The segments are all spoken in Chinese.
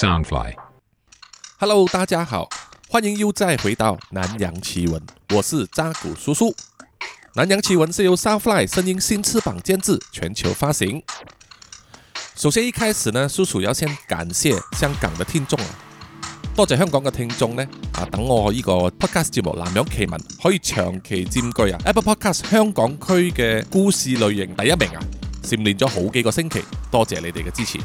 Soundfly。Hello，大家好，欢迎又再回到南洋奇闻，我是扎古叔叔。南洋奇闻是由 Soundfly 声音新翅膀监制，全球发行。首先一開始呢，叔叔要先感謝香港嘅聽眾啊，多謝香港嘅聽眾呢，啊，等我呢個 podcast 節目《南洋奇聞》可以長期佔據啊 Apple Podcast 香港區嘅故事類型第一名啊，蟬連咗好幾個星期，多謝你哋嘅支持。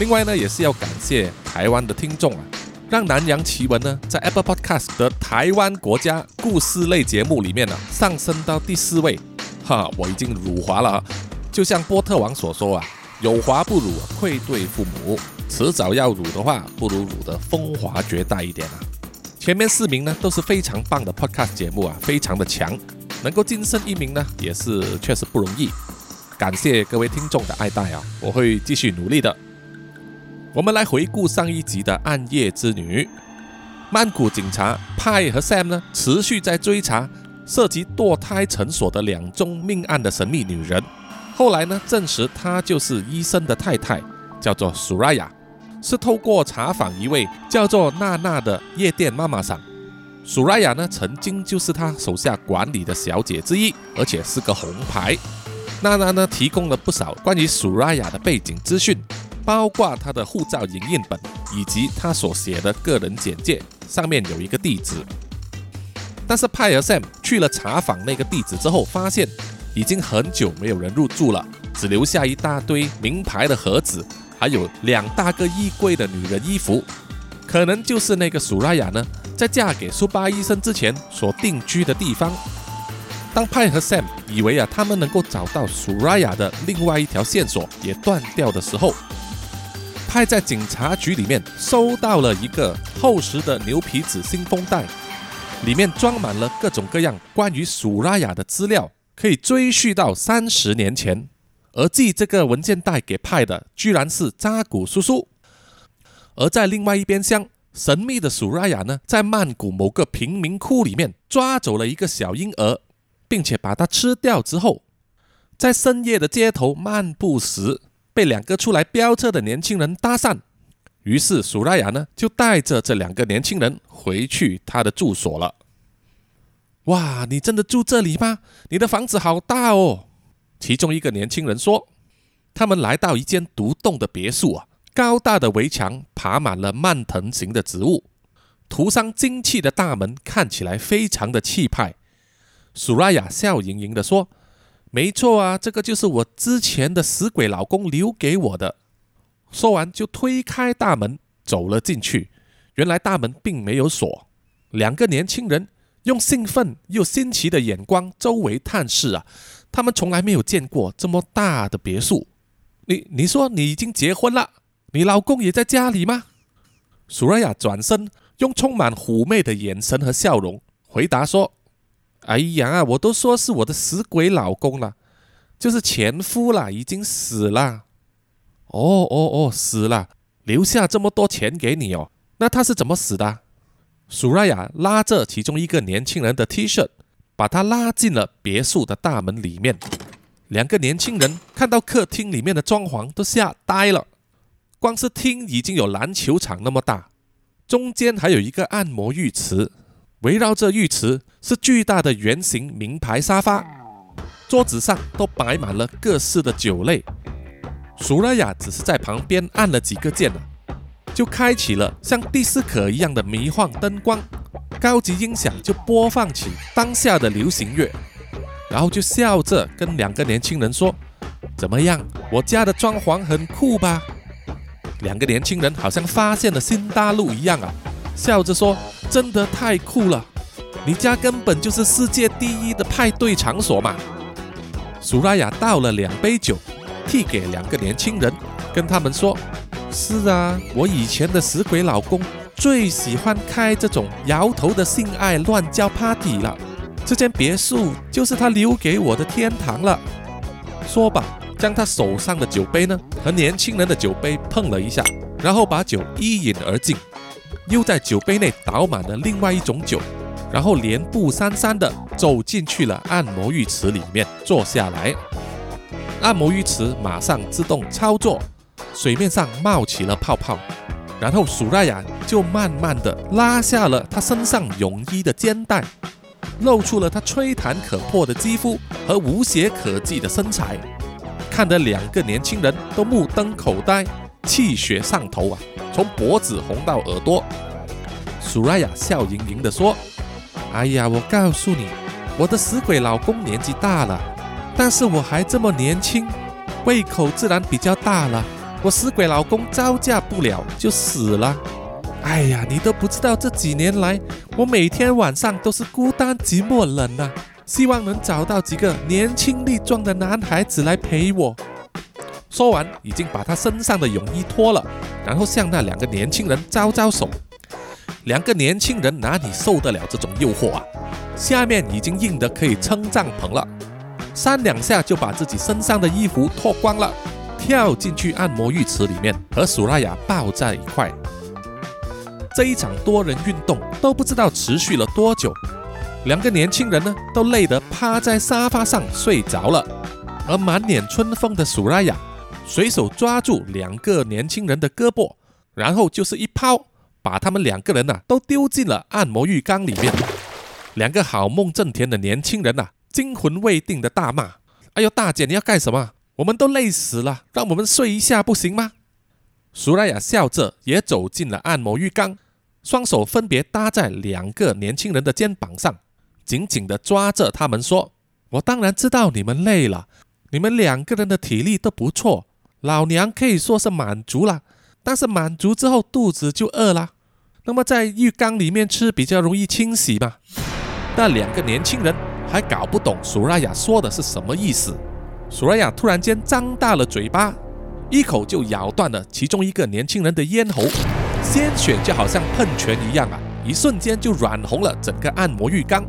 另外呢，也是要感谢台湾的听众啊，让南洋奇闻呢在 Apple Podcast 的台湾国家故事类节目里面呢上升到第四位，哈，我已经辱华了啊！就像波特王所说啊，有华不辱，愧对父母，迟早要辱的话，不如辱得风华绝代一点啊！前面四名呢都是非常棒的 Podcast 节目啊，非常的强，能够晋升一名呢，也是确实不容易。感谢各位听众的爱戴啊，我会继续努力的。我们来回顾上一集的暗夜之女。曼谷警察派和 Sam 呢，持续在追查涉及堕胎诊所的两宗命案的神秘女人。后来呢，证实她就是医生的太太，叫做 Suraya，是透过查访一位叫做娜娜的夜店妈妈桑。Suraya 呢，曾经就是他手下管理的小姐之一，而且是个红牌。娜娜呢，提供了不少关于 Suraya 的背景资讯。包括他的护照影印本以及他所写的个人简介，上面有一个地址。但是派和 Sam 去了查访那个地址之后，发现已经很久没有人入住了，只留下一大堆名牌的盒子，还有两大个衣柜的女人衣服，可能就是那个苏拉雅呢，在嫁给苏巴医生之前所定居的地方。当派和 Sam 以为啊，他们能够找到 Suraya 的另外一条线索也断掉的时候，派在警察局里面收到了一个厚实的牛皮纸信封袋，里面装满了各种各樣關於蘇拉雅的资料，可以追溯到三十年前。而寄这个文件袋给派的，居然是扎古叔叔。而在另外一边厢，神秘的蘇拉雅呢，在曼谷某个贫民窟里面抓走了一个小婴儿，并且把它吃掉之后，在深夜的街头漫步时，被两个出来飙车的年轻人搭讪，于是苏拉雅呢就带着这两个年轻人回去他的住所了。哇，你真的住这里吗？你的房子好大哦！其中一个年轻人说，他们来到一间独栋的别墅啊，高大的围墙爬满了蔓藤型的植物，涂上金漆的大门看起来非常的气派。苏拉雅笑盈盈地说。没错啊，这个就是我之前的死鬼老公留给我的。说完就推开大门走了进去。原来大门并没有锁。两个年轻人用兴奋又新奇的眼光周围探视啊，他们从来没有见过这么大的别墅。你你说你已经结婚了，你老公也在家裡嗎？蘇瑞亚转身用充满妩媚的眼神和笑容回答说。哎呀，我都说是我的死鬼老公了，就是前夫啦，已经死了。哦哦哦，死了，留下这么多钱给你哦。那他是怎么死的？苏瑞亞拉着其中一个年轻人的 T 恤，把他拉进了别墅的大门里面。两个年轻人看到客厅里面的装潢都吓呆了，光是厅已经有篮球场那么大，中间还有一个按摩浴池。围绕着浴池是巨大的圆形名牌沙发，桌子上都摆满了各式的酒類。蘇拉雅只是在旁边按了幾個鍵，就开启了像迪斯科一样的迷幻灯光，高级音响就播放起当下的流行乐，然后就笑着跟两个年轻人说：“怎么样，我家的装潢很酷吧？”两个年轻人好像发现了新大陆一样啊，笑着说。真的太酷了！你家根本就是世界第一的派对场所嘛！苏拉雅倒了两杯酒，递给两个年轻人，跟他们说：“是啊，我以前的死鬼老公最喜欢开这种摇头的性爱乱交 party 了，这间别墅就是他留给我的天堂了。”说吧，将他手上的酒杯呢和年轻人的酒杯碰了一下，然后把酒一饮而尽。又在酒杯内倒满了另外一种酒，然后连步三三的走进去了按摩浴池里面坐下来。按摩浴池马上自动操作，水面上冒起了泡泡，然后苏拉雅就慢慢的拉下了她身上泳衣的肩带，露出了她吹弹可破的肌肤和无懈可击的身材，看得两个年轻人都目瞪口呆，气血上头啊，从脖子红到耳朵。苏拉雅笑盈盈地说：“哎呀，我告诉你，我的死鬼老公年纪大了，但是我还这么年轻，胃口自然比较大了。”我死鬼老公招架不了就死了。哎呀，你都不知道这几年来，我每天晚上都是孤单寂寞冷啊，希望能找到几个年轻力壮的男孩子来陪我。说完，已经把他身上的泳衣脱了，然后向那两个年轻人招招手。两个年轻人哪里受得了这种诱惑啊？下面已经硬得可以撑帐篷了，三两下就把自己身上的衣服脱光了。跳进去按摩浴池里面，和苏拉雅抱在一块。这一场多人运动都不知道持续了多久，两个年轻人呢都累得趴在沙发上睡着了。而满脸春风的苏拉雅随手抓住两个年轻人的胳膊，然后就是一抛，把他们两个人呐都丢进了按摩浴缸里面。两个好梦正甜的年轻人呐惊魂未定的大骂：“哎呦，大姐你要干什么？”我们都累死了，让我们睡一下不行吗？苏拉雅笑着也走进了按摩浴缸，双手分别搭在两个年轻人的肩膀上，紧紧地抓着他们说：“我当然知道你们累了，你们两个人的体力都不错，老娘可以说是满足了。但是满足之后肚子就饿了，那么在浴缸里面吃比较容易清洗嘛。”那两个年轻人还搞不懂苏拉雅说的是什么意思。苏拉雅突然间张大了嘴巴，一口就咬断了其中一个年轻人的咽喉，鲜血就好像喷泉一样啊，一瞬间就染红了整个按摩浴缸。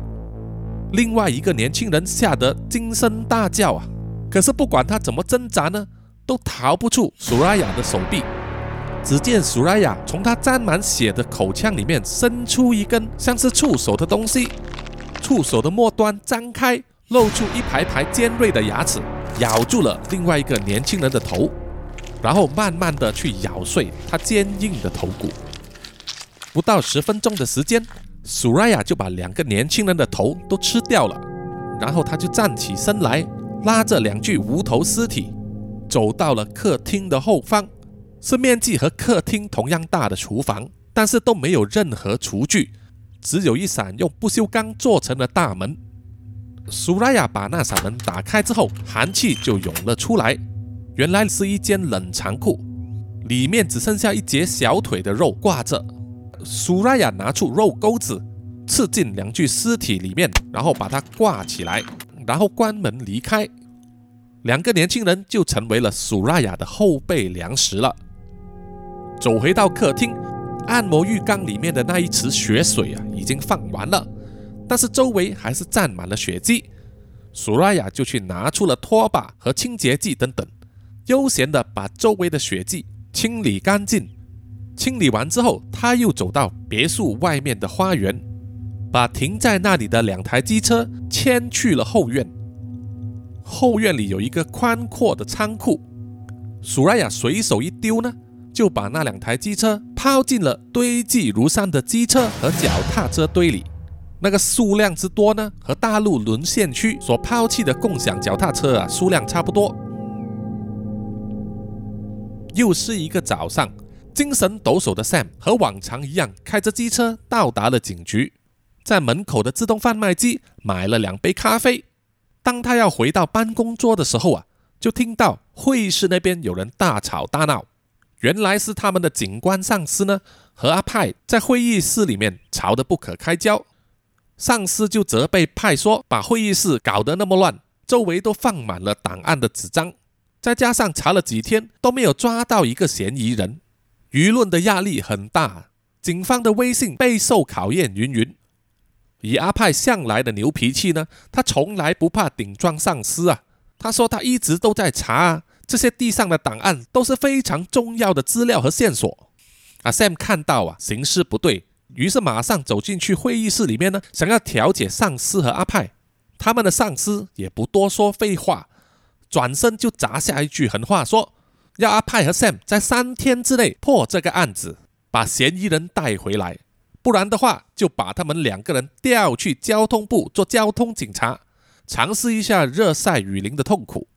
另外一个年轻人吓得惊声大叫啊，可是不管他怎么挣扎呢，都逃不出苏拉雅的手臂。只见苏拉雅从他沾满血的口腔里面伸出一根像是触手的东西，触手的末端张开，露出一排排尖锐的牙齿。咬住了另外一个年轻人的头，然后慢慢的去咬碎他坚硬的头骨。不到十分钟的时间，苏拉雅就把两个年轻人的头都吃掉了。然后他就站起身来，拉着两具无头尸体，走到了客厅的后方，是面积和客厅同样大的厨房，但是都没有任何厨具，只有一扇用不锈钢做成的大门。苏拉雅把那扇门打开之后，寒气就涌了出来。原来是一间冷藏库，里面只剩下一截小腿的肉挂着。苏拉雅拿出肉钩子，刺进两具尸体里面，然后把它挂起来，然后关门离开。两个年轻人就成为了苏拉雅的后备粮食了。走回到客厅，按摩浴缸里面的那一池血水啊，已经放完了。但是周围还是沾满了血迹，苏拉雅就去拿出了拖把和清洁剂等等，悠闲地把周围的血迹清理干净。清理完之后，他又走到别墅外面的花园，把停在那里的两台机车牵去了后院。后院里有一个宽阔的仓库，苏拉雅随手一丢呢，就把那两台机车抛进了堆积如山的机车和脚踏车堆里。那个数量之多呢，和大陆沦陷区所抛弃的共享脚踏车啊数量差不多。又是一个早上，精神抖擞的 Sam 和往常一样，开着机车到达了警局，在门口的自动贩卖机买了两杯咖啡。当他要回到办公桌的时候啊，就听到会议室那边有人大吵大闹。原来是他们的警官上司呢和阿派在会议室里面吵得不可开交。上司就责备派说：“把会议室搞得那么乱，周围都放满了档案的纸张，再加上查了几天都没有抓到一个嫌疑人，舆论的压力很大，警方的威信备受考验。”云云。以阿派向来的牛脾气呢，他从来不怕顶撞上司啊。他说他一直都在查啊这些地上的档案，都是非常重要的资料和线索。阿 Sam 看到啊，形势不对。于是马上走进去会议室里面呢，想要调解上司和阿派。他们的上司也不多说废话，转身就砸下一句狠话，说要阿派和 Sam 在三天之内破这个案子。把嫌疑人带回来，不然的话就把他们两个人调去交通部做交通警察，尝试一下热晒雨淋的痛苦。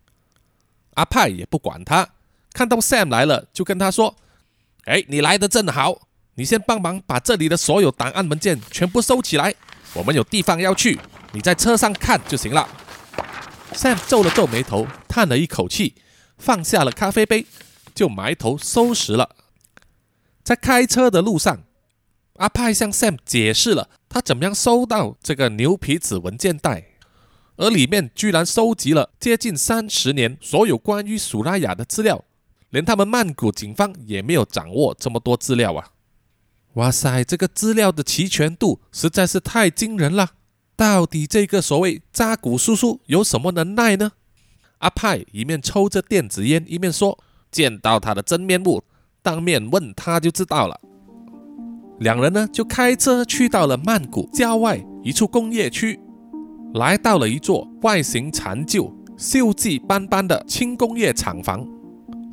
阿派也不管他，看到 Sam 来了，就跟他说：“哎，你来的正好，你先帮忙把这里的所有档案文件全部收起来，我们有地方要去，你在车上看就行了。” Sam 皱了皱眉头，叹了一口气，放下了咖啡杯，就埋头收拾了。在开车的路上，阿派向 Sam 解释了他怎么样收到这个牛皮纸文件袋。而里面居然收集了接近三十年所有关于苏拉雅的资料，连他们曼谷警方也没有掌握这么多资料啊！哇塞，这个资料的齐全度实在是太惊人了！到底这个所谓扎古叔叔有什么能耐呢？阿派一面抽着电子烟，一面说：“见到他的真面目，当面问他就知道了。”两人呢就开车去到了曼谷郊外一处工业区。来到了一座外形残旧、锈迹斑斑的轻工业厂房。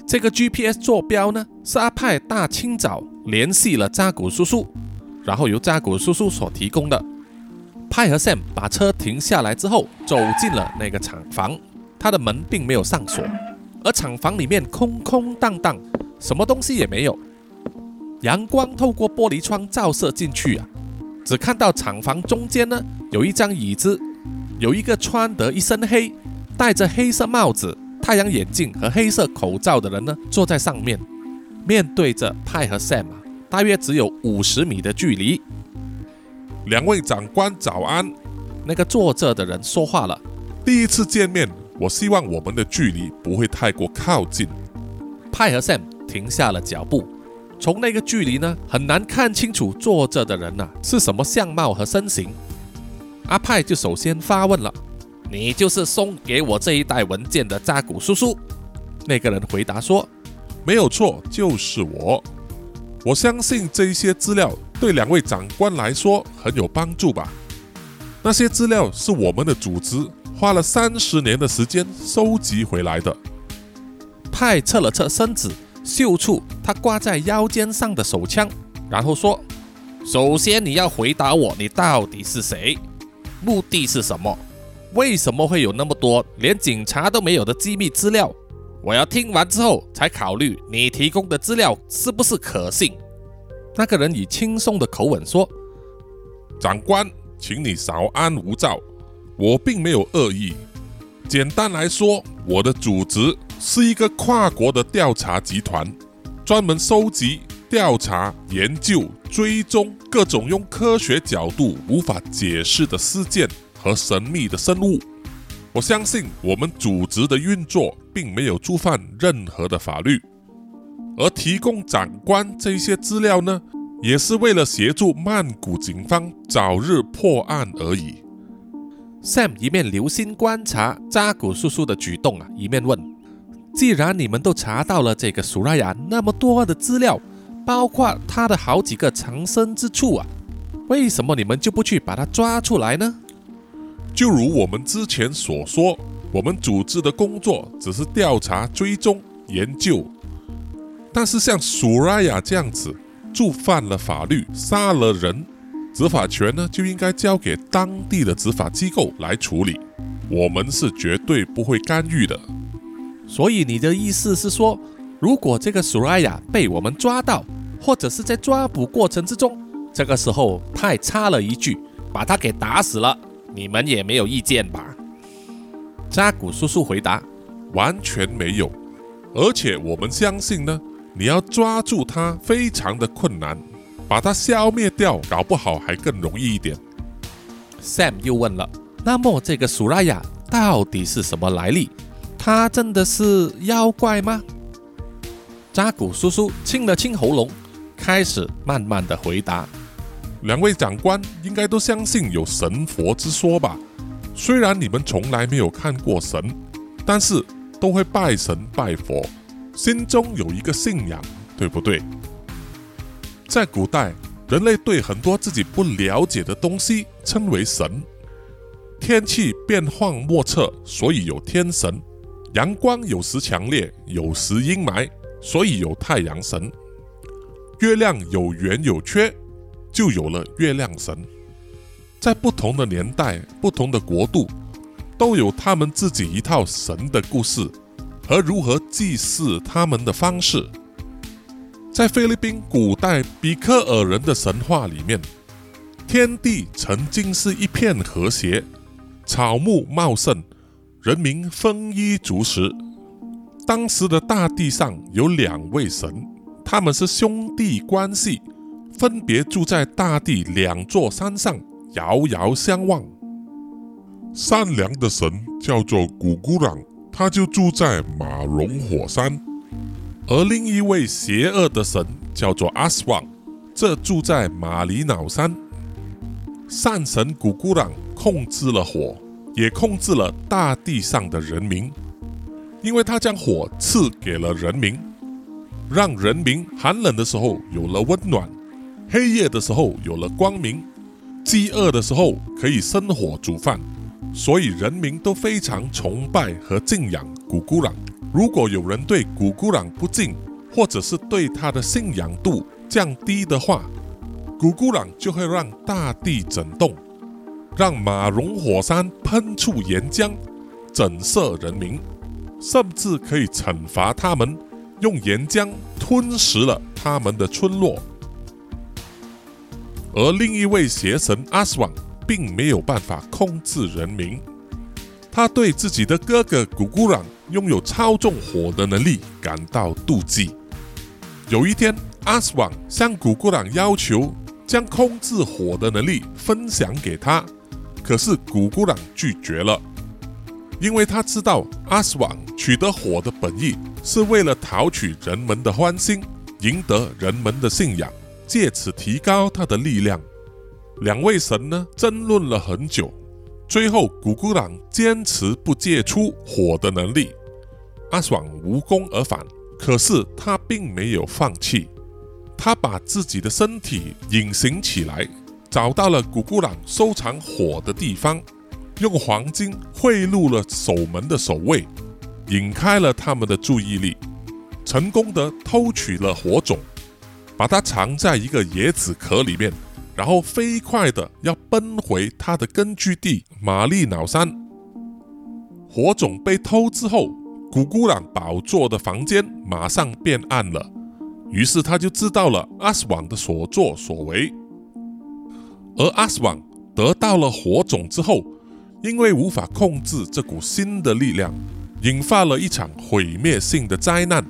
这个 GPS 坐标呢，是阿派大清早联系了扎古叔叔，然后由扎古叔叔所提供的。派和 Sam 把车停下来之后，走进了那个厂房。他的门并没有上锁，而厂房里面空空荡荡，什么东西也没有。阳光透过玻璃窗照射进去啊，只看到厂房中间呢有一张椅子。有一个穿得一身黑、戴着黑色帽子、太阳眼镜和黑色口罩的人呢，坐在上面，面对着派和 Sam，大约只有五十米的距离。两位长官早安。那个坐着的人说话了：“第一次见面，我希望我们的距离不会太过靠近。”派和 Sam 停下了脚步，从那个距离呢，很难看清楚坐着的人呐是什么相貌和身形。阿派就首先发问了：“你就是送给我这一袋文件的扎古叔叔？”那个人回答说：“没有错，就是我。我相信这一些资料对两位长官来说很有帮助吧？那些资料是我们的组织花了三十年的时间收集回来的。”派侧了侧身子，嗅出他挂在腰间上的手枪，然后说：“首先你要回答我，你到底是谁？”目的是什么？为什么会有那么多连警察都没有的机密资料？我要听完之后才考虑你提供的资料是不是可信。那个人以轻松的口吻说：“长官，请你稍安勿躁，我并没有恶意。简单来说，我的组织是一个跨国的调查集团，专门收集。”调查、研究、追踪各种用科学角度无法解释的事件和神秘的生物。我相信我们组织的运作并没有触犯任何的法律，而提供长官这些资料呢，也是为了协助曼谷警方早日破案而已。Sam 一面留心观察扎古叔叔的举动啊，一面问：“既然你们都查到了这个苏拉雅那么多的资料，”包括他的好几个藏身之处啊，为什么你们就不去把他抓出来呢？就如我们之前所说，我们组织的工作只是调查、追踪、研究。但是像苏拉雅这样子触犯了法律、杀了人，执法权呢就应该交给当地的执法机构来处理，我们是绝对不会干预的。所以你的意思是说？如果这个苏拉雅被我们抓到，或者是在抓捕过程之中，这个时候他还插了一句，把他给打死了，你们也没有意见吧？扎古叔叔回答：完全没有，而且我们相信呢，你要抓住他非常的困难，把他消灭掉，搞不好还更容易一点。Sam 又问了：那么这个苏拉雅到底是什么来历？他真的是妖怪吗？扎古叔叔清了清喉咙，开始慢慢的回答：“两位长官应该都相信有神佛之说吧？虽然你们从来没有看过神，但是都会拜神拜佛，心中有一个信仰，对不对？在古代，人类对很多自己不了解的东西称为神。天气变幻莫测，所以有天神；阳光有时强烈，有时阴霾。”所以有太阳神，月亮有圆有缺，就有了月亮神。在不同的年代、不同的国度，都有他们自己一套神的故事和如何祭祀他们的方式。在菲律宾古代比克尔人的神话里面，天地曾经是一片和谐，草木茂盛，人民丰衣足食。当时的大地上有两位神，他们是兄弟关系，分别住在大地两座山上。遥遥相望，善良的神叫做古古朗，他就住在马龙火山；而另一位邪恶的神叫做阿斯旺，这住在马里瑙山。善神古古朗控制了火，也控制了大地上的人民，因为他将火赐给了人民，让人民寒冷的时候有了温暖，黑夜的时候有了光明。饥饿的时候可以生火煮饭，所以人民都非常崇拜和敬仰古古朗。如果有人对古古朗不敬，或者是对他的信仰度降低的话，古古朗就会让大地震动，让马荣火山喷出岩浆，震慑人民，甚至可以惩罚他们，用岩浆吞噬了他们的村落。而另一位邪神阿斯旺并没有办法控制人民，他对自己的哥哥古古朗拥有操纵火的能力感到妒忌。有一天，阿斯旺向古古朗要求将控制火的能力分享给他，可是古古朗拒绝了，因为他知道阿斯旺取得火的本意是为了讨取人们的欢心，赢得人们的信仰。借此提高他的力量。两位神呢争论了很久，最后古古朗坚持不借出火的能力，阿爽无功而返。可是他并没有放弃，他把自己的身体隐形起来，找到了古古朗收藏火的地方，用黄金贿赂了守门的守卫，引开了他们的注意力，成功的偷取了火种。把它藏在一个椰子壳里面，然后飞快的要奔回他的根据地玛丽瑙山。火种被偷之后，古古朗宝座的房间马上变暗了，于是他就知道了阿斯旺的所作所为。而阿斯旺得到了火种之后，因为无法控制这股新的力量，引发了一场毁灭性的灾难。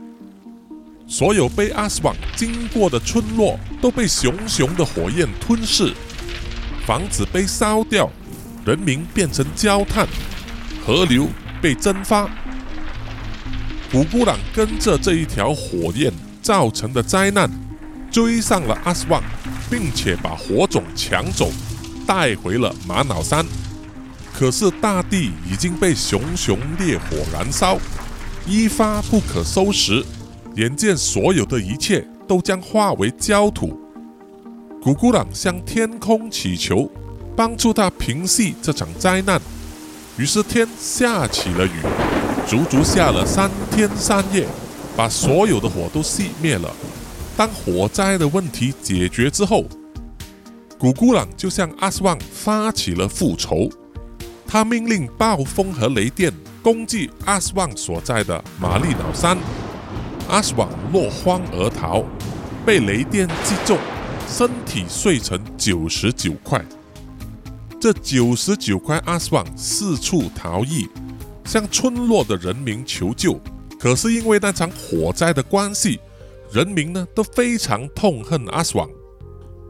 所有被阿斯旺经过的村落都被熊熊的火焰吞噬，房子被烧掉，人民变成焦炭，河流被蒸发。古布朗跟着这一条火焰造成的灾难，追上了阿斯旺，并且把火种抢走，带回了玛瑙山。可是大地已经被熊熊烈火燃烧，一发不可收拾。眼见所有的一切都将化为焦土，古古朗向天空祈求，帮助他平息这场灾难。于是天下起了雨，足足下了三天三夜，把所有的火都熄灭了。当火灾的问题解决之后，古古朗就向阿斯旺发起了复仇。他命令暴风和雷电攻击阿斯旺所在的玛丽岛山。阿斯旺落荒而逃，被雷电击中，身体碎成九十九块。这九十九块阿斯旺四处逃逸，向村落的人民求救。可是因为那场火灾的关系，人民呢都非常痛恨阿斯旺，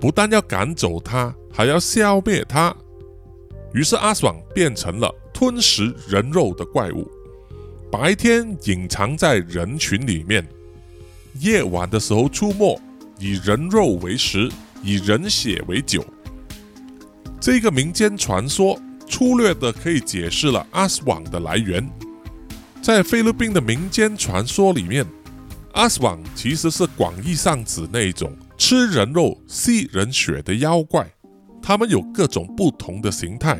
不但要赶走他，还要消灭他。于是阿斯旺变成了吞食人肉的怪物。白天隐藏在人群里面，夜晚的时候出没，以人肉为食，以人血为酒。这个民间传说粗略的可以解释了阿斯旺的来源。在菲律宾的民间传说里面，阿斯旺其实是广义上指那种吃人肉、吸人血的妖怪。他们有各种不同的形态，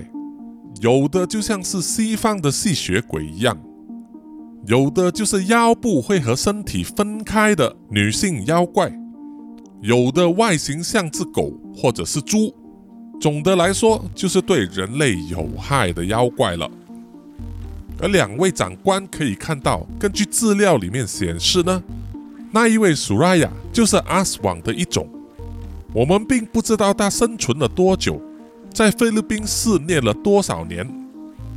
有的就像是西方的吸血鬼一样。有的就是腰部会和身体分开的女性妖怪，有的外形像只狗或者是猪。总的来说，就是对人类有害的妖怪了。而两位长官可以看到，根据资料里面显示呢，那一位苏拉雅就是阿斯王的一种。我们并不知道他生存了多久，在菲律宾肆虐了多少年，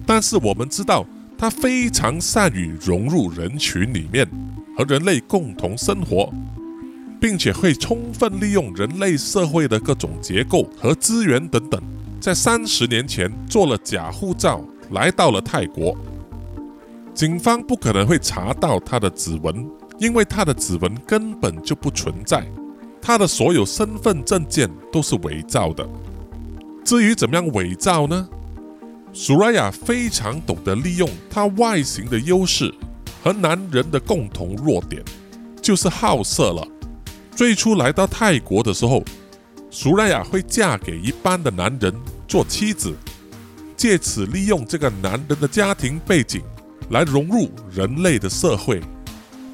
但是我们知道他非常善于融入人群里面，和人类共同生活，并且会充分利用人类社会的各种结构和资源等等。在三十年前做了假护照，来到了泰国。警方不可能会查到他的指纹，因为他的指纹根本就不存在。他的所有身份证件都是伪造的。至于怎么样伪造呢？苏拉雅非常懂得利用他外形的优势和男人的共同弱点，就是好色了。最初来到泰国的时候，苏拉雅会嫁给一般的男人做妻子，借此利用这个男人的家庭背景。来融入人类的社会，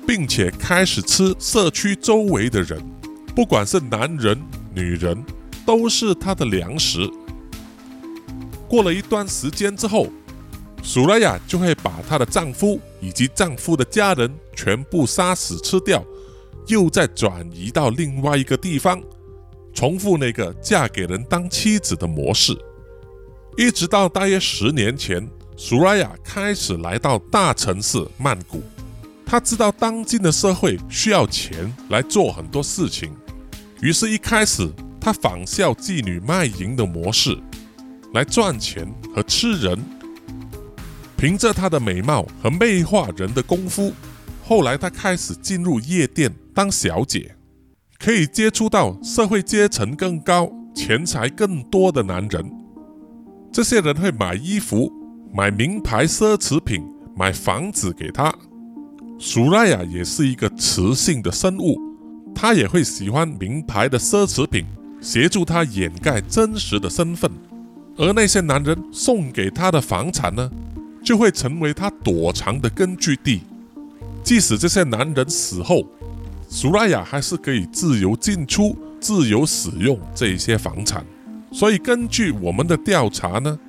并且开始吃社区周围的人，不管是男人、女人，都是他的粮食。过了一段时间之后，苏拉雅就会把她的丈夫以及丈夫的家人全部杀死吃掉，又再转移到另外一个地方，重复那个嫁给人当妻子的模式，一直到大约十年前。苏拉雅开始来到大城市曼谷，他知道当今的社会需要钱来做很多事情，于是，一开始他仿效妓女卖淫的模式来赚钱和吃人。凭着他的美貌和魅化人的功夫，后来他开始进入夜店当小姐，可以接触到社会阶层更高、钱财更多的男人。这些人会买衣服。买名牌奢侈品，买房子给他。苏拉雅也是一个雌性的生物，她也会喜欢名牌的奢侈品，协助她掩盖真实的身份。而那些男人送给她的房产呢，就会成为她躲藏的根据地。即使这些男人死后，苏拉雅还是可以自由进出、自由使用这些房产。所以，根据我们的调查呢。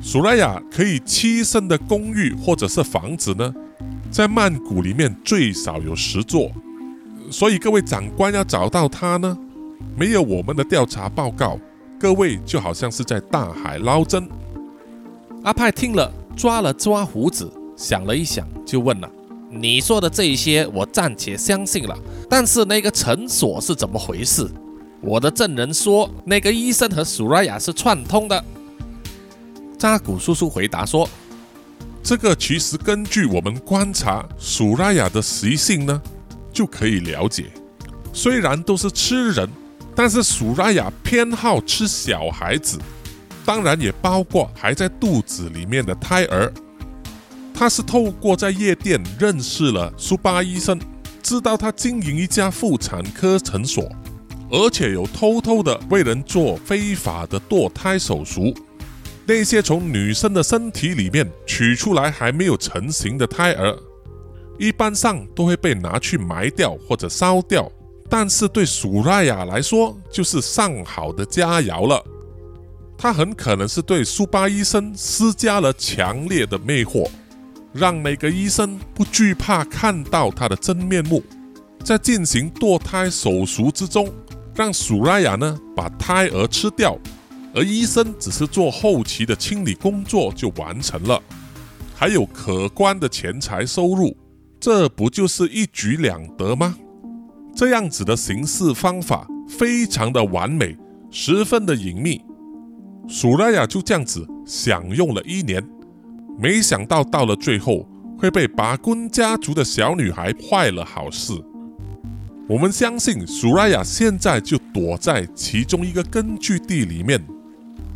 苏拉雅可以栖身的公寓或者是房子呢，在曼谷里面最少有十座，所以各位长官要找到他呢，没有我们的调查报告，各位就好像是在大海捞针。阿派听了，抓了抓胡子，想了一想，就问了：“你说的这些，我暂且相信了，但是那个诊所是怎么回事？我的证人说，那个医生和苏拉雅是串通的。”扎古叔叔回答说：“这个其实根据我们观察苏拉雅的习性呢，就可以了解。虽然都是吃人，但是苏拉雅偏好吃小孩子，当然也包括还在肚子里面的胎儿。他是透过在夜店认识了苏巴医生，知道他经营一家妇产科诊所，而且有偷偷的为人做非法的堕胎手术。”那些从女生的身体里面取出来还没有成型的胎儿，一般上都会被拿去埋掉或者烧掉。但是对苏拉雅来说，就是上好的佳肴了。他很可能是对苏巴医生施加了强烈的魅惑，让每个医生不惧怕看到他的真面目，在进行堕胎手术之中，让苏拉雅呢把胎儿吃掉。而医生只是做后期的清理工作就完成了，还有可观的钱财收入，这不就是一举两得吗？这样子的行事方法非常的完美，十分的隐秘。苏拉雅就这样子享用了一年，没想到到了最后会被拔棍家族的小女孩坏了好事。我们相信苏拉雅现在就躲在其中一个根据地里面。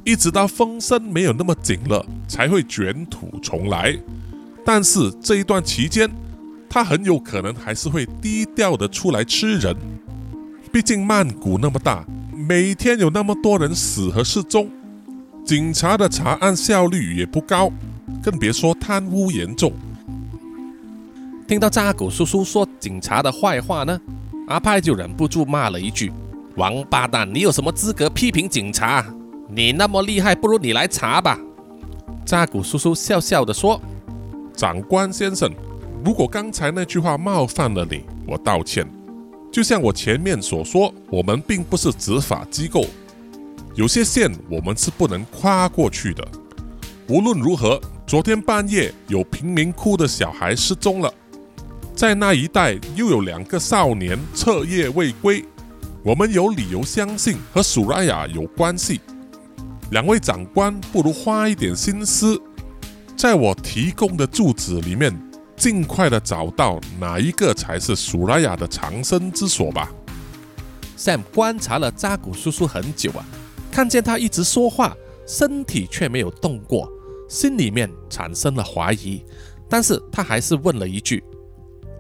一直到风声没有那么紧了，才会卷土重来。但是这一段期间，他很有可能还是会低调的出来吃人。毕竟曼谷那么大，每天有那么多人死和失踪，警察的查案效率也不高，更别说贪污严重。听到扎古叔叔说警察的坏话呢，阿派就忍不住骂了一句：“王八蛋，你有什么资格批评警察？你那么厉害，不如你来查吧。扎古叔叔笑笑地说：“长官先生，如果刚才那句话冒犯了你，我道歉。就像我前面所说，我们并不是执法机构，有些线我们是不能跨过去的。无论如何，昨天半夜有贫民窟的小孩失踪了，在那一带又有两个少年彻夜未归。”我们有理由相信和苏拉雅有关系。两位长官，不如花一点心思，在我提供的住址里面，尽快的找到哪一个才是苏拉雅的藏身之所吧。Sam 观察了扎古叔叔很久啊，看见他一直说话，身体却没有动过，心里面产生了怀疑。但是他还是问了一句：“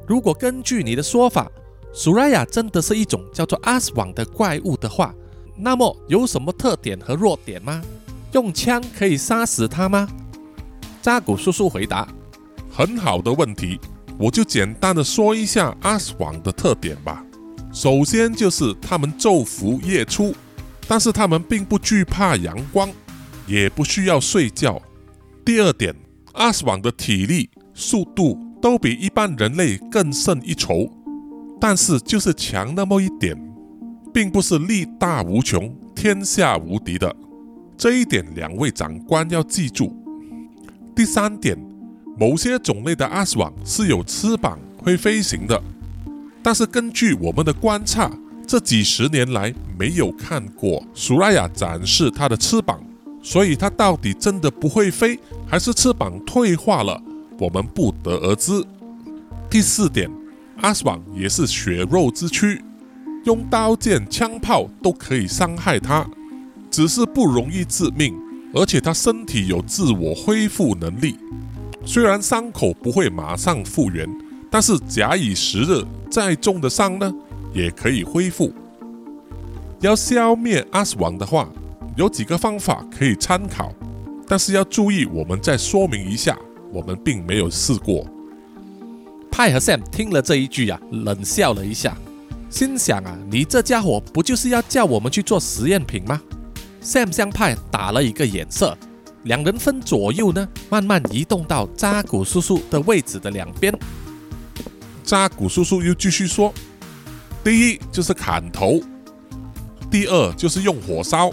如果根据你的说法，”苏拉雅真的是一种叫做阿斯网的怪物的话，那么有什么特点和弱点吗？用枪可以杀死他吗？扎古叔叔回答：“很好的问题，我就简单的说一下阿斯网的特点吧。首先就是他们昼伏夜出，但是他们并不惧怕阳光，也不需要睡觉。第二点，阿斯网的体力、速度都比一般人类更胜一筹。”但是就是强那么一点，并不是力大无穷、天下无敌的。这一点两位长官要记住。第三点，某些种类的阿斯网是有翅膀会飞行的，但是根据我们的观察，这几十年来没有看过苏拉雅展示它的翅膀，所以它到底真的不会飞，还是翅膀退化了，我们不得而知。第四点。阿斯旺也是血肉之躯，用刀剑、枪炮都可以伤害它，只是不容易致命，而且它身体有自我恢复能力。虽然伤口不会马上复原，但是假以时日，再重的伤呢，也可以恢复。要消灭阿斯王的话，有几个方法可以参考，但是要注意，我们再说明一下，我们并没有试过。派和 Sam 听了这一句呀，冷笑了一下，心想啊，你这家伙不就是要叫我们去做实验品吗？Sam 向派打了一个眼色，两人分左右呢，慢慢移动到扎古叔叔的位置的两边。扎古叔叔又继续说：“第一就是砍头，第二就是用火烧，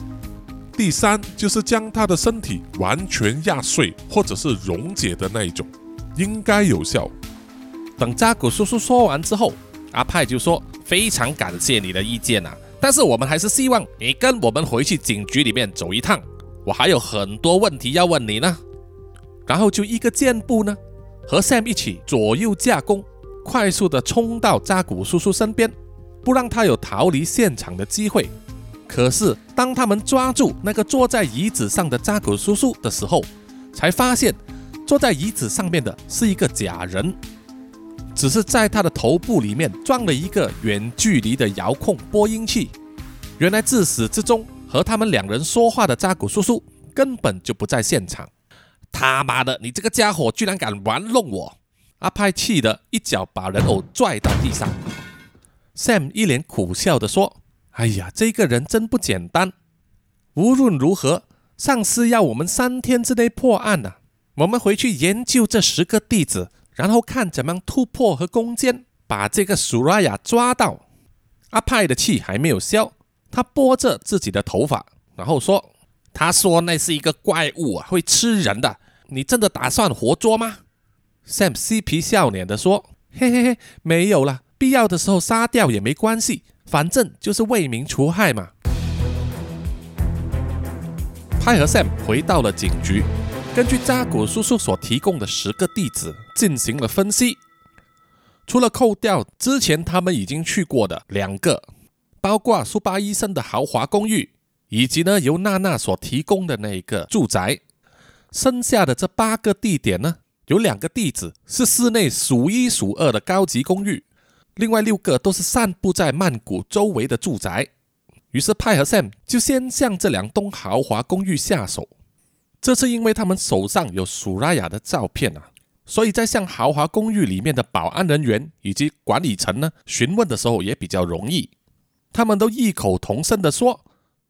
第三就是将他的身体完全压碎或者是溶解的那一种，应该有效。”等扎古叔叔说完之后，阿派就说：“非常感谢你的意见啊，但是我们还是希望你跟我们回去警局里面走一趟，我还有很多问题要问你呢。”然后就一个箭步呢，和 Sam 一起左右架攻，快速的冲到扎古叔叔身边，不让他有逃离现场的机会。可是当他们抓住那个坐在椅子上的扎古叔叔的时候，才发现坐在椅子上面的是一个假人。只是在他的头部里面装了一个远距离的遥控播音器。原来自始至终和他们两人说话的扎古叔叔根本就不在现场。他妈的，你这个家伙居然敢玩弄我！阿派气得一脚把人偶拽到地上。Sam 一脸苦笑地说：“哎呀，这个人真不简单。无论如何，上司要我们三天之内破案呐。我们回去研究这十个弟子。”然后看怎么突破和攻坚，把这个苏拉雅抓到。阿派的气还没有消，他拨着自己的头发，然后说：“他说那是一个怪物啊，会吃人的。你真的打算活捉吗？”Sam 嬉皮笑脸的说：“嘿嘿嘿，没有了，必要的时候杀掉也没关系，反正就是为民除害嘛。”派和 Sam 回到了警局。根据扎古叔叔所提供的十个地址进行了分析，除了扣掉之前他们已经去过的两个，包括苏巴医生的豪华公寓，以及呢由娜娜所提供的那一个住宅，剩下的这八个地点呢，有两个地址是室内数一数二的高级公寓，另外六个都是散布在曼谷周围的住宅。于是派和 Sam 就先向这两栋豪华公寓下手。这是因为他们手上有苏拉雅的照片啊，所以在向豪华公寓里面的保安人员以及管理层呢询问的时候也比较容易。他们都异口同声地说，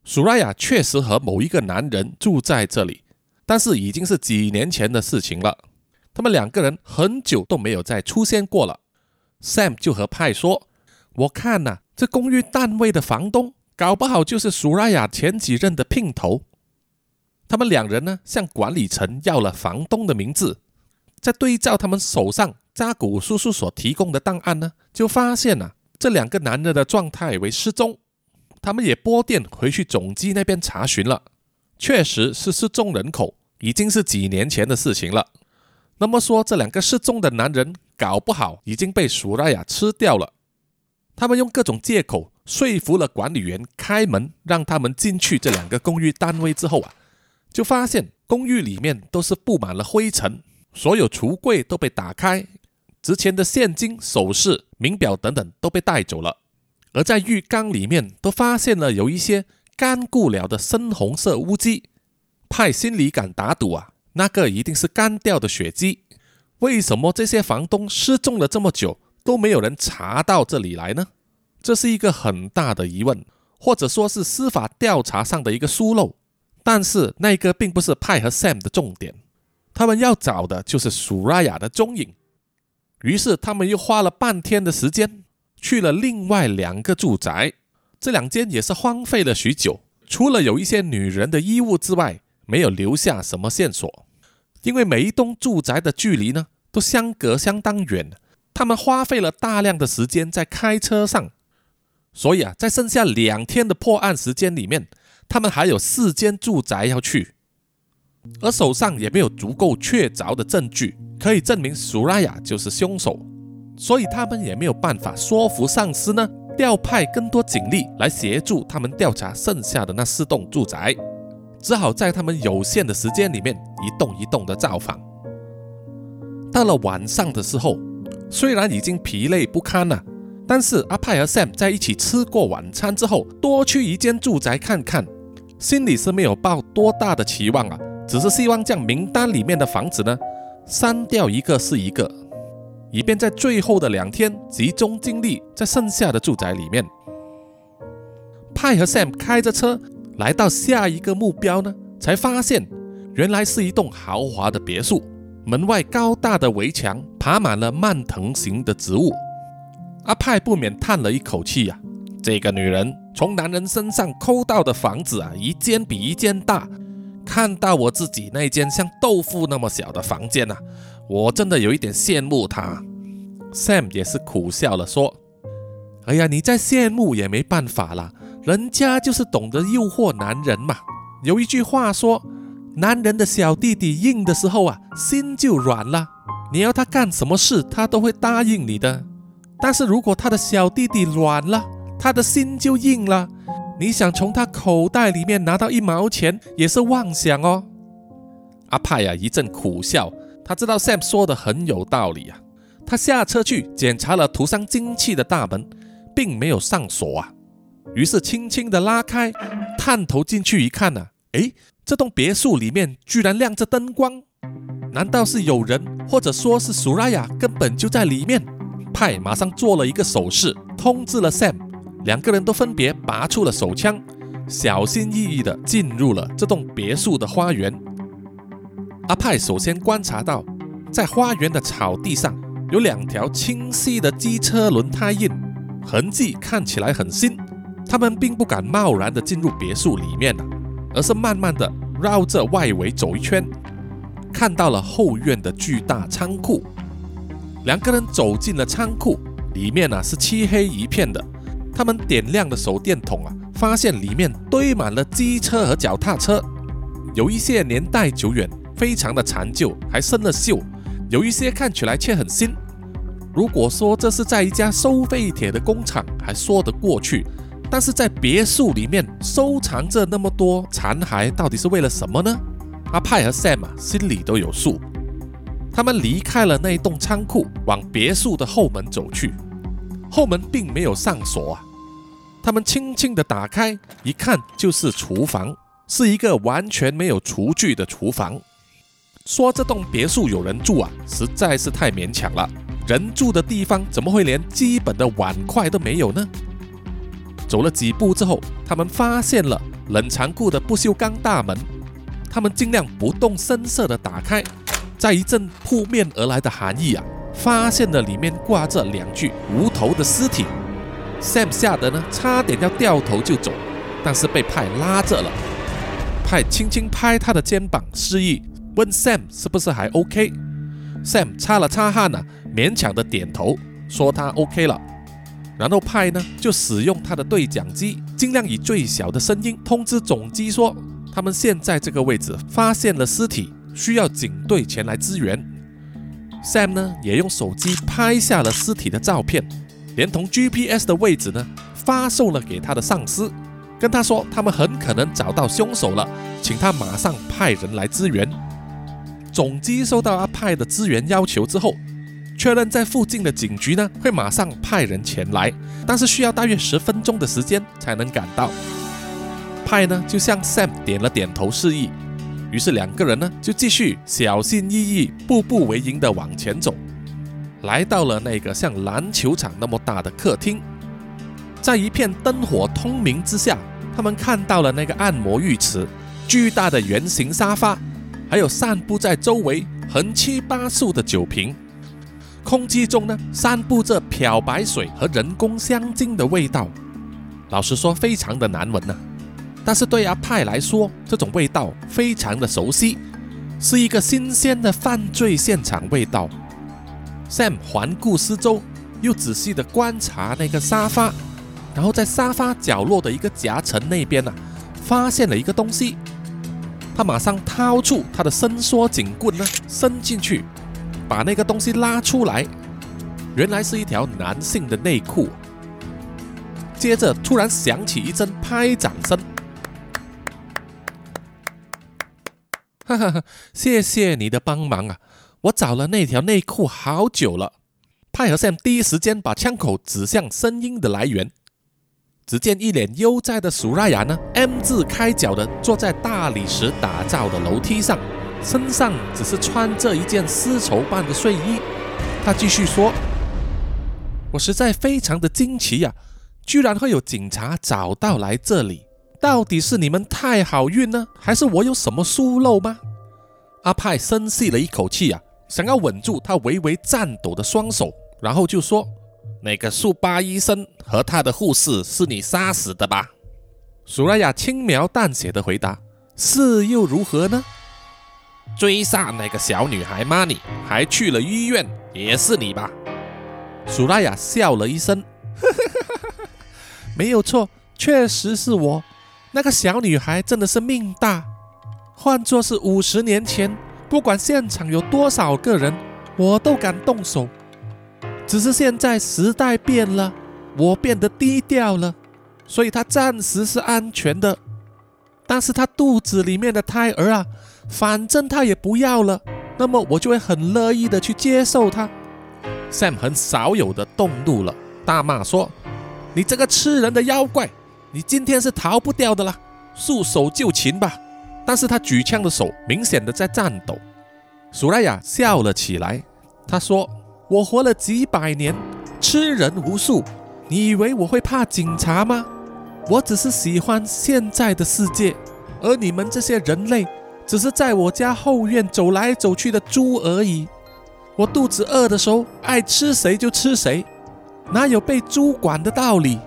苏拉雅确实和某一个男人住在这里，但是已经是几年前的事情了。他们两个人很久都没有再出现过了。Sam 就和派说：“我看呐，这公寓单位的房东搞不好就是苏拉雅前几任的姘头。”他们两人呢，向管理层要了房东的名字，在对照他们手上扎古叔叔所提供的档案呢，就发现了这两个男人的状态为失踪。他们也拨电回去总机那边查询了，确实是失踪人口，已经是几年前的事情了。那么说，这两个失踪的男人搞不好已经被苏拉雅吃掉了。他们用各种借口说服了管理员开门，让他们进去这两个公寓单位之后啊。就发现公寓里面都是布满了灰尘，所有橱柜都被打开，值钱的现金、首饰、名表等等都被带走了。而在浴缸里面都发现了有一些干固了的深红色污迹。派心里敢打赌啊，那个一定是干掉的血迹。为什么这些房东失踪了这么久都没有人查到这里来呢？这是一个很大的疑问，或者说是司法调查上的一个疏漏。但是那个并不是派和 Sam 的重点，他们要找的就是苏拉雅的踪影。于是他们又花了半天的时间去了另外两个住宅，这两间也是荒废了许久，除了有一些女人的衣物之外，没有留下什么线索。因为每一栋住宅的距离呢都相隔相当远，他们花费了大量的时间在开车上，所以啊，在剩下两天的破案时间里面。他们还有四间住宅要去，而手上也没有足够确凿的证据可以证明苏拉雅就是凶手，所以他们也没有办法说服上司呢，调派更多警力来协助他们调查剩下的那四栋住宅，只好在他们有限的时间里面一栋一栋的造访。到了晚上的时候，虽然已经疲累不堪了。但是阿派和 Sam 在一起吃过晚餐之后，多去一间住宅看看，心里是没有抱多大的期望啊，只是希望将名单里面的房子呢删掉一个是一个，以便在最后的两天集中精力在剩下的住宅里面。派和 Sam 开着车来到下一个目标呢，才发现原来是一栋豪华的别墅，门外高大的围墙爬满了蔓藤型的植物。阿派不免叹了一口气呀，这个女人从男人身上抠到的房子啊，一间比一间大。看到我自己那间像豆腐那么小的房间呐，我真的有一点羡慕他。Sam 也是苦笑了说：“哎呀，你再羡慕也没办法啦，人家就是懂得诱惑男人嘛。有一句话说，男人的小弟弟硬的时候啊，心就软了。你要他干什么事，他都会答应你的。”但是如果他的小弟弟软了，他的心就硬了。你想从他口袋里面拿到一毛钱，也是妄想哦。阿派呀一阵苦笑，他知道 Sam 说的很有道理啊。他下车去检查了涂上金漆的大门，并没有上锁啊。于是轻轻地拉开，探头进去一看呢，诶，这栋别墅里面居然亮着灯光，难道是有人，或者说是苏拉雅根本就在里面？派马上做了一个手势，通知了 Sam，两个人都分别拔出了手枪，小心翼翼地进入了这栋别墅的花园。阿派首先观察到，在花园的草地上有两条清晰的机车轮胎印，痕迹看起来很新。他们并不敢贸然地进入别墅里面而是慢慢地绕着外围走一圈，看到了后院的巨大仓库。两个人走进了仓库，里面呢是漆黑一片的。他们点亮了手电筒啊，发现里面堆满了机车和脚踏车，有一些年代久远，非常的残旧，还生了锈；有一些看起来却很新。如果说这是在一家收废铁的工厂，还说得过去，但是在别墅里面收藏着那么多残骸，到底是为了什么呢？阿派和 Sam，心里都有数。他们离开了那一栋仓库，往别墅的后门走去。后门并没有上锁啊。他们轻轻地打开，一看就是厨房，是一个完全没有厨具的厨房。说这栋别墅有人住啊，实在是太勉强了。人住的地方怎么会连基本的碗筷都没有呢？走了几步之后，他们发现了冷藏库的不锈钢大门。他们尽量不动声色地打开，在一阵扑面而来的寒意啊，发现了里面挂着两具无头的尸体。Sam 吓得呢，差点要掉头就走，但是被派拉着了。派轻轻拍他的肩膀，示意问 Sam 是不是还 OK。Sam 擦了擦汗啊，勉强的点头，说他 OK 了。然后派呢就使用他的对讲机，尽量以最小的声音通知总机说。他们现在这个位置发现了尸体，需要警队前来支援。Sam 呢也用手机拍下了尸体的照片，连同 GPS 的位置呢发送了给他的上司，跟他说他们很可能找到凶手了，请他马上派人来支援。总机收到阿派的支援要求之后，确认在附近的警局呢会马上派人前来，但是需要大约十分钟的时间才能赶到。派呢就向 Sam 点了点头示意，于是两个人呢就继续小心翼翼、步步为营地往前走，来到了那个像篮球场那么大的客厅，在一片灯火通明之下，他们看到了那个按摩浴池、巨大的圆形沙发，还有散布在周围横七八竖的酒瓶，空气中呢散布着漂白水和人工香精的味道，老实说非常的难闻呐。但是对阿派来说，这种味道非常的熟悉，是一个新鲜的犯罪现场味道。Sam 环顾四周，又仔细的观察那个沙发，然后在沙发角落的一个夹层那边呢，发现了一个东西。他马上掏出他的伸缩警棍呢，伸进去，把那个东西拉出来，原来是一条男性的内裤。接着突然响起一阵拍掌声。哈哈哈！谢谢你的帮忙啊！我找了那条内裤好久了。派和 Sam 第一时间把枪口指向声音的来源。只见一脸悠哉的苏拉雅呢，M 字开脚的坐在大理石打造的楼梯上，身上只是穿着一件丝绸般的睡衣。他继续说：“我实在非常的惊奇呀，居然会有警察找到来这里。”到底是你们太好运呢，还是我有什么疏漏吗？阿派深吸了一口气啊，想要稳住他微微颤抖的双手，然后就说：“那个速八医生和他的护士是你杀死的吧？”苏拉雅轻描淡写的回答：“是又如何呢？追杀那个小女孩吗？你还去了医院，也是你吧？”苏拉雅笑了一声：“ 没有错，确实是我。”那个小女孩真的是命大，换作是五十年前，不管现场有多少个人，我都敢动手。只是现在时代变了，我变得低调了，所以她暂时是安全的。但是她肚子里面的胎儿啊，反正她也不要了，那么我就会很乐意的去接受她。Sam 很少有的动怒了，大骂说：“你这个吃人的妖怪！”你今天是逃不掉的啦，束手就擒吧！但是他举枪的手明显的在颤抖。苏莱雅笑了起来，他说：“我活了几百年，吃人无数，你以为我会怕警察吗？我只是喜欢现在的世界，而你们这些人类，只是在我家后院走来走去的猪而已。我肚子饿的时候，爱吃谁就吃谁，哪有被猪管的道理？”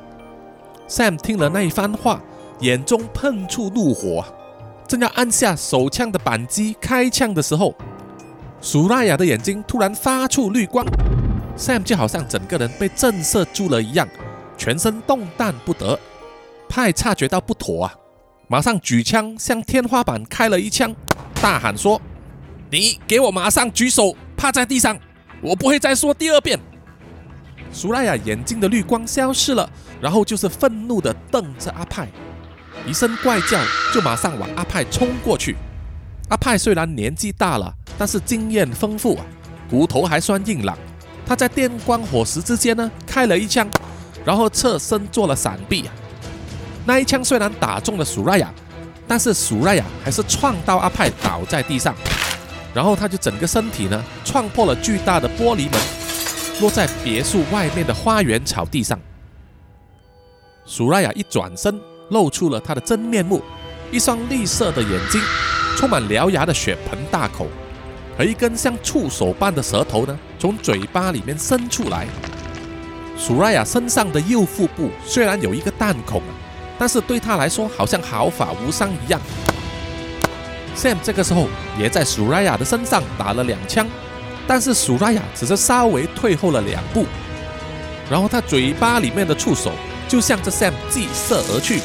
Sam 听了那一番话，眼中喷出怒火，正要按下手枪的扳机开枪的时候，苏拉雅的眼睛突然发出绿光，Sam 就好像整个人被震慑住了一样，全身动弹不得。派察觉到不妥啊，马上举枪向天花板开了一枪，大喊说：“你给我马上举手，趴在地上，我不会再说第二遍。”苏拉雅眼睛的绿光消失了，然后就是愤怒地瞪着阿派，一声怪叫，就马上往阿派冲过去。阿派虽然年纪大了，但是经验丰富啊，骨头还算硬朗。他在电光火石之间呢，开了一枪，然后侧身做了闪避啊。那一枪虽然打中了苏拉雅，但是苏拉雅还是撞到阿派倒在地上，然后他就整个身体呢，撞破了巨大的玻璃门。落在别墅外面的花园草地上。苏拉雅一转身，露出了他的真面目，一双绿色的眼睛，充满獠牙的血盆大口，和一根像触手般的舌头呢，从嘴巴里面伸出来。苏拉雅身上的右腹部虽然有一个弹孔，但是对他来说好像毫发无伤一样。Sam 这个时候也在苏拉雅的身上打了两枪，但是苏拉雅只是稍微退后了两步，然后他嘴巴里面的触手就向着 Sam 计射而去。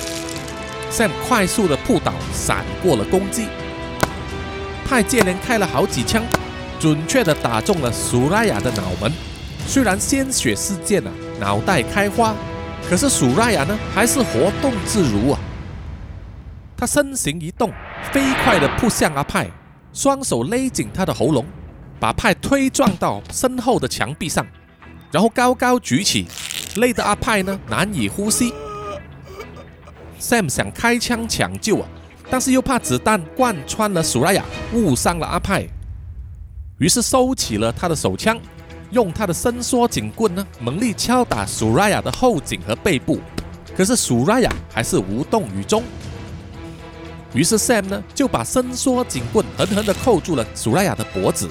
Sam 快速的扑倒，闪过了攻击。派接连开了好几枪，准确的打中了苏拉雅的脑门。虽然鲜血四溅啊，脑袋开花，可是苏拉雅呢还是活动自如啊。他身形一动，飞快的扑向阿派，双手勒紧他的喉咙，把派推撞到身后的墙壁上，然后高高举起，累得阿派呢难以呼吸。Sam 想开枪抢救啊，但是又怕子弹贯穿了苏拉雅，误伤了阿派，于是收起了他的手枪。用他的伸缩警棍呢，猛力敲打苏拉雅的后颈和背部，可是苏拉雅还是无动于衷。于是 Sam 呢就把伸缩警棍狠狠地扣住了苏拉雅的脖子，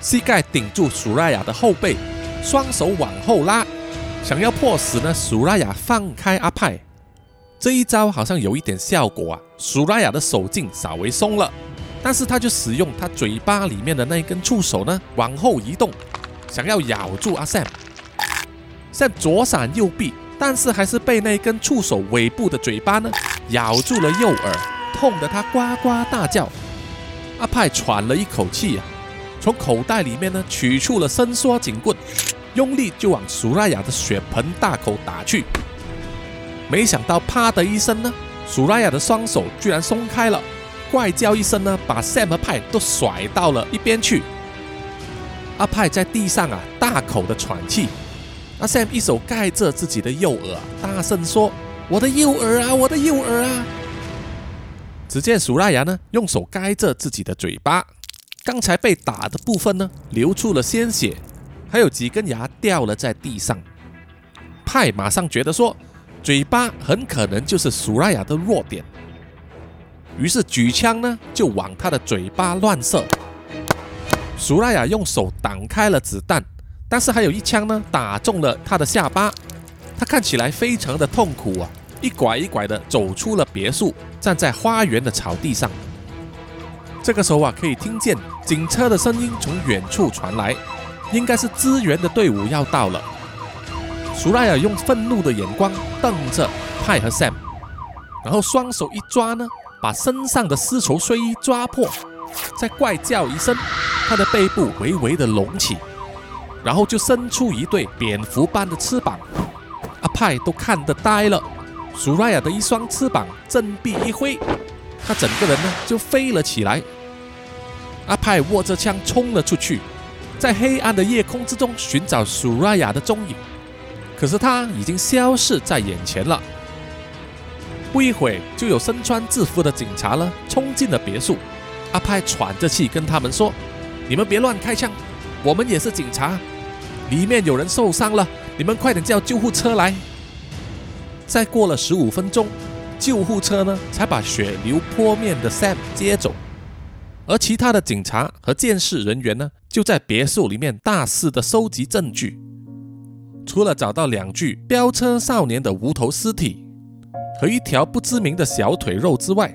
膝盖顶住苏拉雅的后背，双手往后拉，想要迫使呢苏拉雅放开阿派。这一招好像有一点效果啊，苏拉雅的手劲稍微松了，但是他就使用他嘴巴里面的那一根触手呢往后移动。想要咬住阿 Sam，Sam 左闪右避，但是还是被那根触手尾部的嘴巴呢咬住了右耳，痛得他呱呱大叫。阿派喘了一口气啊，从口袋里面呢取出了伸缩警棍，用力就往苏拉雅的血盆大口打去。没想到啪的一声呢，苏拉雅的双手居然松开了，怪叫一声呢，把 Sam 和派都甩到了一边去。阿派在地上啊，大口的喘气。阿 Sam 一手盖着自己的右耳，大声说：“我的右耳啊，我的右耳啊！”只见苏拉雅呢，用手盖着自己的嘴巴，刚才被打的部分呢，流出了鲜血，还有几根牙掉了在地上。派马上觉得说，嘴巴很可能就是苏拉雅的弱点，于是举枪呢，就往他的嘴巴乱射。苏拉雅用手挡开了子弹，但是还有一枪呢，打中了他的下巴。他看起来非常的痛苦啊，一拐一拐的走出了别墅，站在花园的草地上。这个时候啊，可以听见警车的声音从远处传来，应该是支援的队伍要到了。苏莱尔用愤怒的眼光瞪着派和 Sam，然后双手一抓呢，把身上的丝绸睡衣抓破，再怪叫一声。他的背部微微的隆起，然后就伸出一对蝙蝠般的翅膀。阿派都看得呆了。苏莱尔的一双翅膀振臂一挥，他整个人呢就飞了起来。阿派握着枪冲了出去，在黑暗的夜空之中寻找苏拉雅的踪影。可是他已经消失在眼前了。不一会就有身穿制服的警察呢冲进了别墅。阿派喘着气跟他们说。你们别乱开枪，我们也是警察。里面有人受伤了，你们快点叫救护车来。再过了十五分钟，救护车呢才把血流泼面的 Sam 接走，而其他的警察和监视人员呢就在别墅里面大肆的收集证据。除了找到两具飙车少年的无头尸体和一条不知名的小腿肉之外，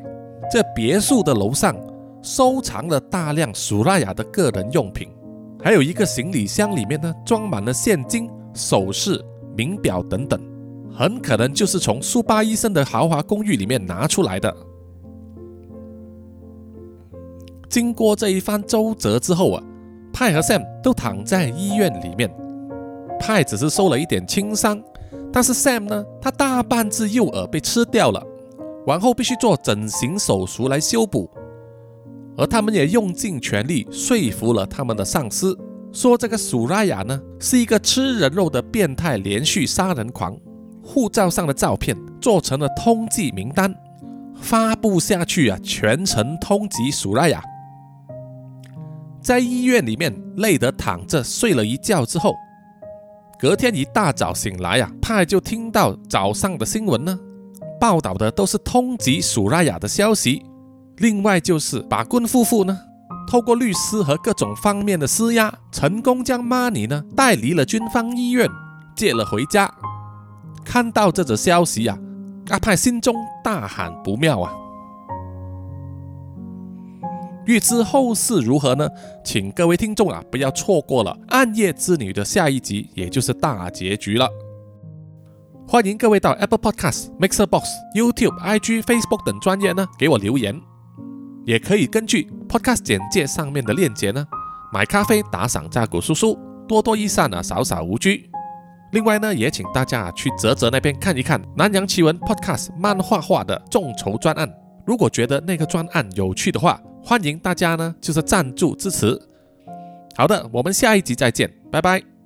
这别墅的楼上。收藏了大量苏拉雅的个人用品，还有一个行李箱，里面呢装满了现金、首饰、名表等等，很可能就是从苏巴医生的豪华公寓里面拿出来的。经过这一番周折之后啊，派和 Sam 都躺在医院里面。派只是受了一点轻伤，但是 Sam 呢，他大半只右耳被吃掉了，往后必须做整形手术来修补。而他们也用尽全力说服了他们的上司，说这个苏拉雅呢是一个吃人肉的变态连续杀人狂，护照上的照片做成了通缉名单，发布下去啊，全城通缉苏拉雅。在医院里面累得躺着睡了一觉之后，隔天一大早醒来呀，派就听到早上的新闻呢，报道的都是通缉苏拉雅的消息。另外就是把棍夫妇呢，透过律师和各种方面的施压，成功将玛尼呢带离了军方医院，接了回家。看到这则消息呀，阿派心中大喊不妙啊！欲知后事如何呢？请各位听众啊，不要错过了《暗夜之女》的下一集，也就是大结局了。欢迎各位到 Apple Podcast、Mixer Box、YouTube、IG、Facebook 等专业呢给我留言。也可以根据 Podcast 简介上面的链接呢，买咖啡打赏扎古叔叔，多多益善啊，少少无拘。另外呢，也请大家去泽泽那边看一看南洋奇闻 Podcast 漫画化的众筹专案。如果觉得那个专案有趣的话，欢迎大家呢就是赞助支持。好的，我们下一集再见，拜拜。